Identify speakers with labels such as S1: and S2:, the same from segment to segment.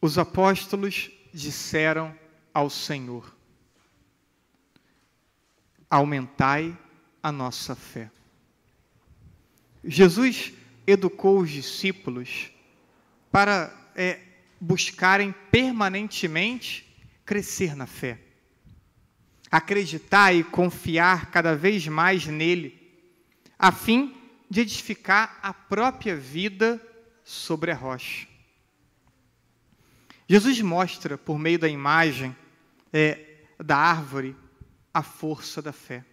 S1: os apóstolos disseram ao Senhor: Aumentai a nossa fé. Jesus educou os discípulos para é, buscarem permanentemente crescer na fé, acreditar e confiar cada vez mais nele, a fim de edificar a própria vida sobre a rocha. Jesus mostra, por meio da imagem é, da árvore, a força da fé.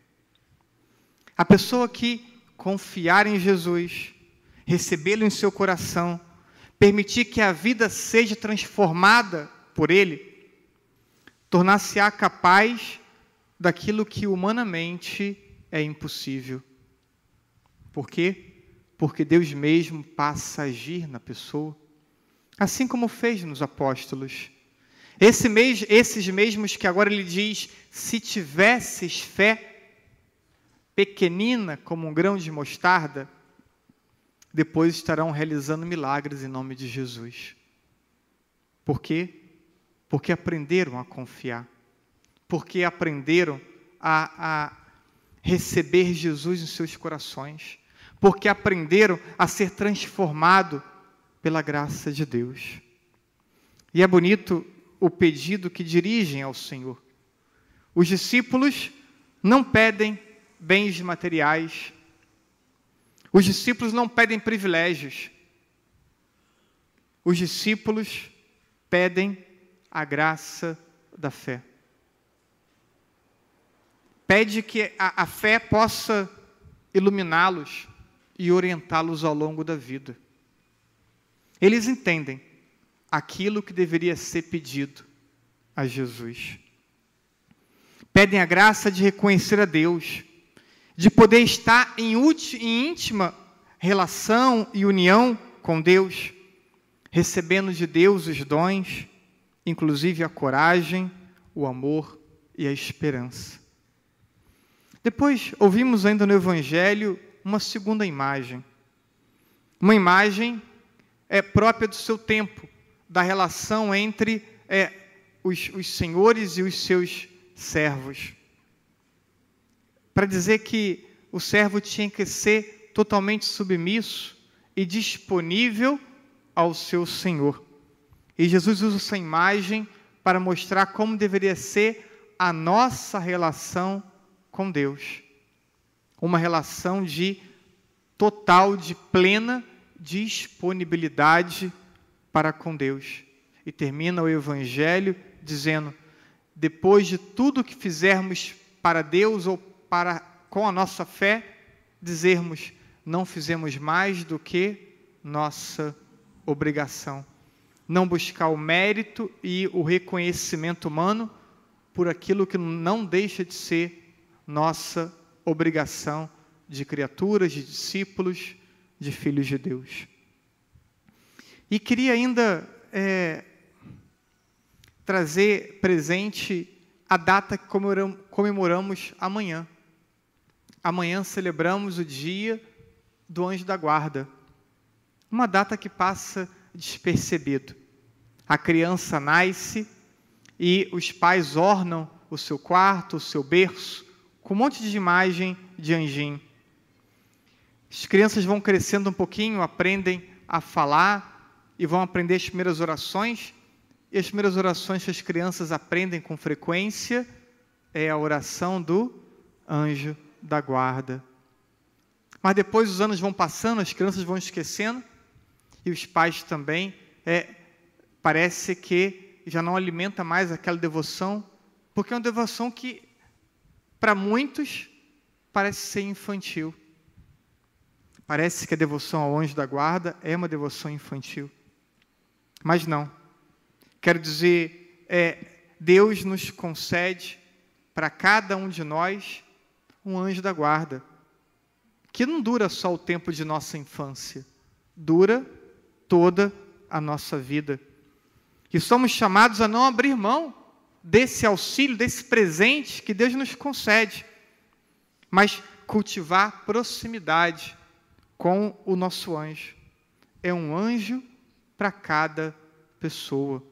S1: A pessoa que confiar em Jesus, recebê-lo em seu coração, permitir que a vida seja transformada por Ele, tornar-se-á capaz daquilo que humanamente é impossível. Por quê? Porque Deus mesmo passa a agir na pessoa, assim como fez nos apóstolos. Esse mes esses mesmos que agora ele diz: se tivesses fé pequenina como um grão de mostarda, depois estarão realizando milagres em nome de Jesus. Por quê? Porque aprenderam a confiar, porque aprenderam a, a receber Jesus em seus corações, porque aprenderam a ser transformado pela graça de Deus. E é bonito o pedido que dirigem ao Senhor. Os discípulos não pedem bens materiais, os discípulos não pedem privilégios. Os discípulos pedem a graça da fé. Pede que a, a fé possa iluminá-los e orientá-los ao longo da vida. Eles entendem aquilo que deveria ser pedido a Jesus. Pedem a graça de reconhecer a Deus de poder estar em, íntima relação e união com Deus, recebendo de Deus os dons, inclusive a coragem, o amor e a esperança. Depois, ouvimos ainda no Evangelho uma segunda imagem. Uma imagem é, própria do seu tempo, da relação entre é, os, os senhores e os seus servos para dizer que o servo tinha que ser totalmente submisso e disponível ao seu Senhor. E Jesus usa essa imagem para mostrar como deveria ser a nossa relação com Deus. Uma relação de total, de plena disponibilidade para com Deus. E termina o Evangelho dizendo: depois de tudo que fizermos para Deus ou para, com a nossa fé, dizermos: não fizemos mais do que nossa obrigação. Não buscar o mérito e o reconhecimento humano por aquilo que não deixa de ser nossa obrigação de criaturas, de discípulos, de filhos de Deus. E queria ainda é, trazer presente a data que comemoramos amanhã amanhã celebramos o dia do anjo da guarda. Uma data que passa despercebido. A criança nasce e os pais ornam o seu quarto, o seu berço, com um monte de imagem de anjinho. As crianças vão crescendo um pouquinho, aprendem a falar e vão aprender as primeiras orações. E as primeiras orações que as crianças aprendem com frequência é a oração do anjo da guarda. Mas depois os anos vão passando, as crianças vão esquecendo, e os pais também. É, parece que já não alimenta mais aquela devoção, porque é uma devoção que, para muitos, parece ser infantil. Parece que a devoção ao anjo da guarda é uma devoção infantil. Mas não. Quero dizer, é, Deus nos concede para cada um de nós um anjo da guarda, que não dura só o tempo de nossa infância, dura toda a nossa vida. E somos chamados a não abrir mão desse auxílio, desse presente que Deus nos concede, mas cultivar proximidade com o nosso anjo. É um anjo para cada pessoa,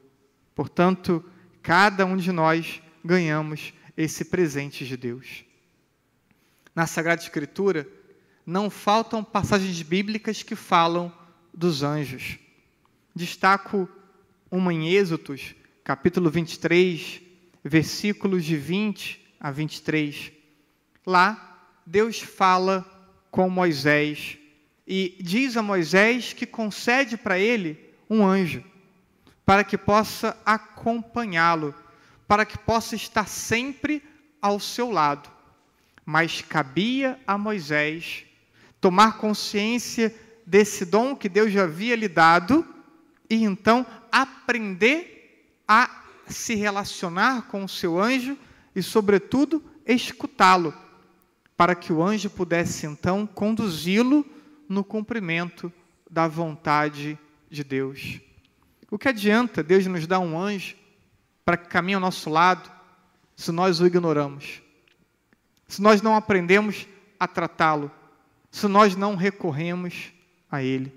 S1: Portanto, cada um de nós ganhamos esse presente de Deus. Na Sagrada Escritura, não faltam passagens bíblicas que falam dos anjos. Destaco uma em Êxodos, capítulo 23, versículos de 20 a 23. Lá, Deus fala com Moisés e diz a Moisés que concede para ele um anjo, para que possa acompanhá-lo, para que possa estar sempre ao seu lado. Mas cabia a Moisés tomar consciência desse dom que Deus já havia lhe dado e então aprender a se relacionar com o seu anjo e, sobretudo, escutá-lo, para que o anjo pudesse então conduzi-lo no cumprimento da vontade de Deus. O que adianta Deus nos dar um anjo para que caminhe ao nosso lado se nós o ignoramos? Se nós não aprendemos a tratá-lo? Se nós não recorremos a ele?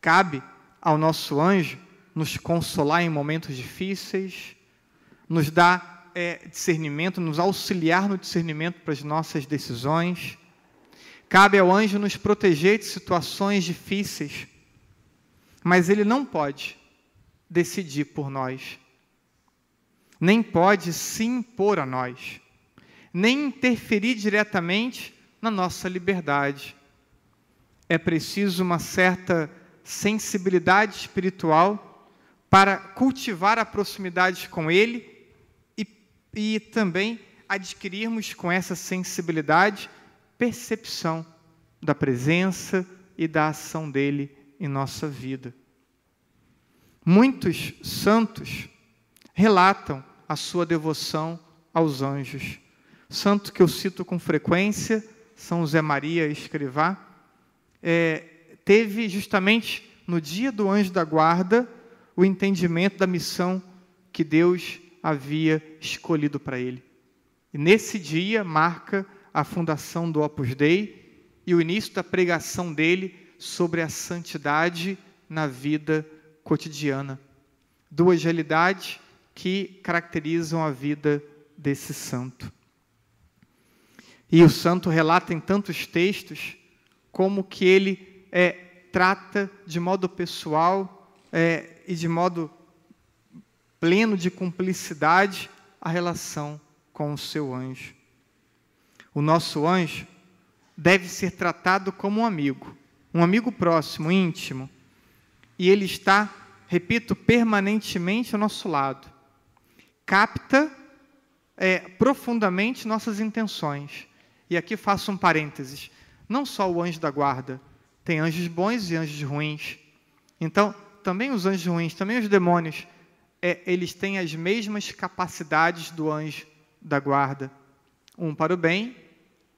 S1: Cabe ao nosso anjo nos consolar em momentos difíceis, nos dar é, discernimento, nos auxiliar no discernimento para as nossas decisões. Cabe ao anjo nos proteger de situações difíceis, mas ele não pode decidir por nós, nem pode se impor a nós, nem interferir diretamente na nossa liberdade. É preciso uma certa sensibilidade espiritual para cultivar a proximidade com Ele e, e também adquirirmos com essa sensibilidade percepção da presença e da ação dele em nossa vida. Muitos santos relatam a sua devoção aos anjos. Santo que eu cito com frequência, São José Maria Escrivá, é, teve justamente no dia do anjo da guarda o entendimento da missão que Deus havia escolhido para ele. E nesse dia marca a fundação do Opus Dei e o início da pregação dele sobre a santidade na vida cotidiana. Duas realidades que caracterizam a vida desse santo. E o santo relata em tantos textos como que ele é, trata de modo pessoal é, e de modo pleno de cumplicidade a relação com o seu anjo. O nosso anjo deve ser tratado como um amigo, um amigo próximo, íntimo, e ele está, repito, permanentemente ao nosso lado. Capta é, profundamente nossas intenções. E aqui faço um parênteses: não só o anjo da guarda, tem anjos bons e anjos ruins. Então, também os anjos ruins, também os demônios, é, eles têm as mesmas capacidades do anjo da guarda. Um para o bem,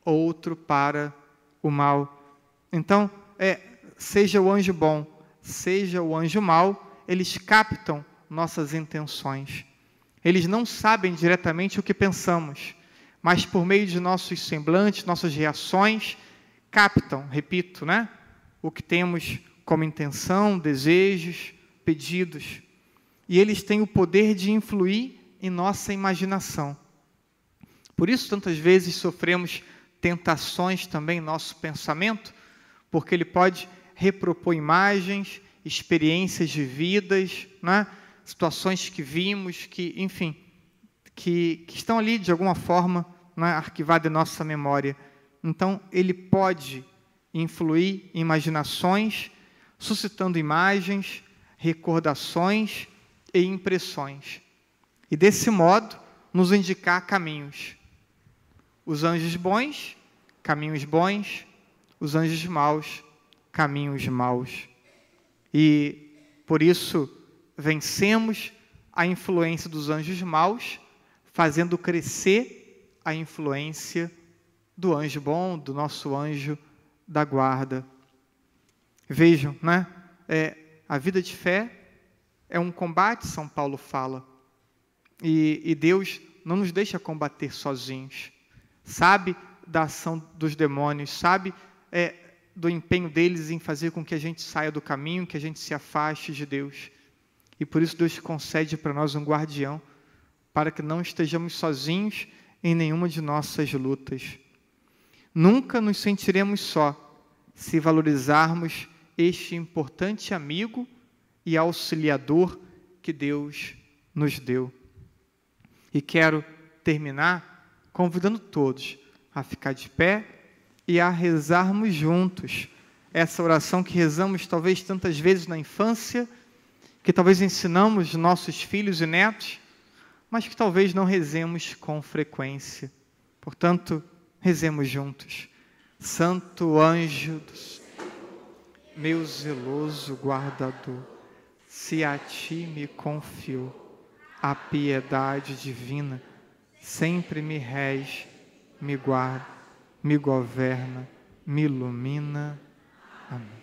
S1: outro para o mal. Então, é, seja o anjo bom, seja o anjo mau, eles captam nossas intenções. Eles não sabem diretamente o que pensamos, mas por meio de nossos semblantes, nossas reações, captam, repito, né? o que temos como intenção, desejos, pedidos. E eles têm o poder de influir em nossa imaginação. Por isso, tantas vezes sofremos tentações também nosso pensamento, porque ele pode repropor imagens, experiências de vidas, né? situações que vimos, que, enfim, que, que estão ali de alguma forma né, arquivadas em nossa memória. Então, ele pode influir em imaginações, suscitando imagens, recordações e impressões. E desse modo, nos indicar caminhos. Os anjos bons, caminhos bons, os anjos maus, caminhos maus. E por isso vencemos a influência dos anjos maus, fazendo crescer a influência do anjo bom, do nosso anjo da guarda. Vejam, né? É, a vida de fé é um combate, São Paulo fala. E, e Deus não nos deixa combater sozinhos. Sabe da ação dos demônios, sabe é, do empenho deles em fazer com que a gente saia do caminho, que a gente se afaste de Deus. E por isso Deus concede para nós um guardião, para que não estejamos sozinhos em nenhuma de nossas lutas. Nunca nos sentiremos só se valorizarmos este importante amigo e auxiliador que Deus nos deu. E quero terminar convidando todos a ficar de pé e a rezarmos juntos essa oração que rezamos talvez tantas vezes na infância, que talvez ensinamos nossos filhos e netos, mas que talvez não rezemos com frequência. Portanto, rezemos juntos. Santo anjo dos meu zeloso guardador, se a ti me confio, a piedade divina sempre me rege, me guarda, me governa, me ilumina. Amém.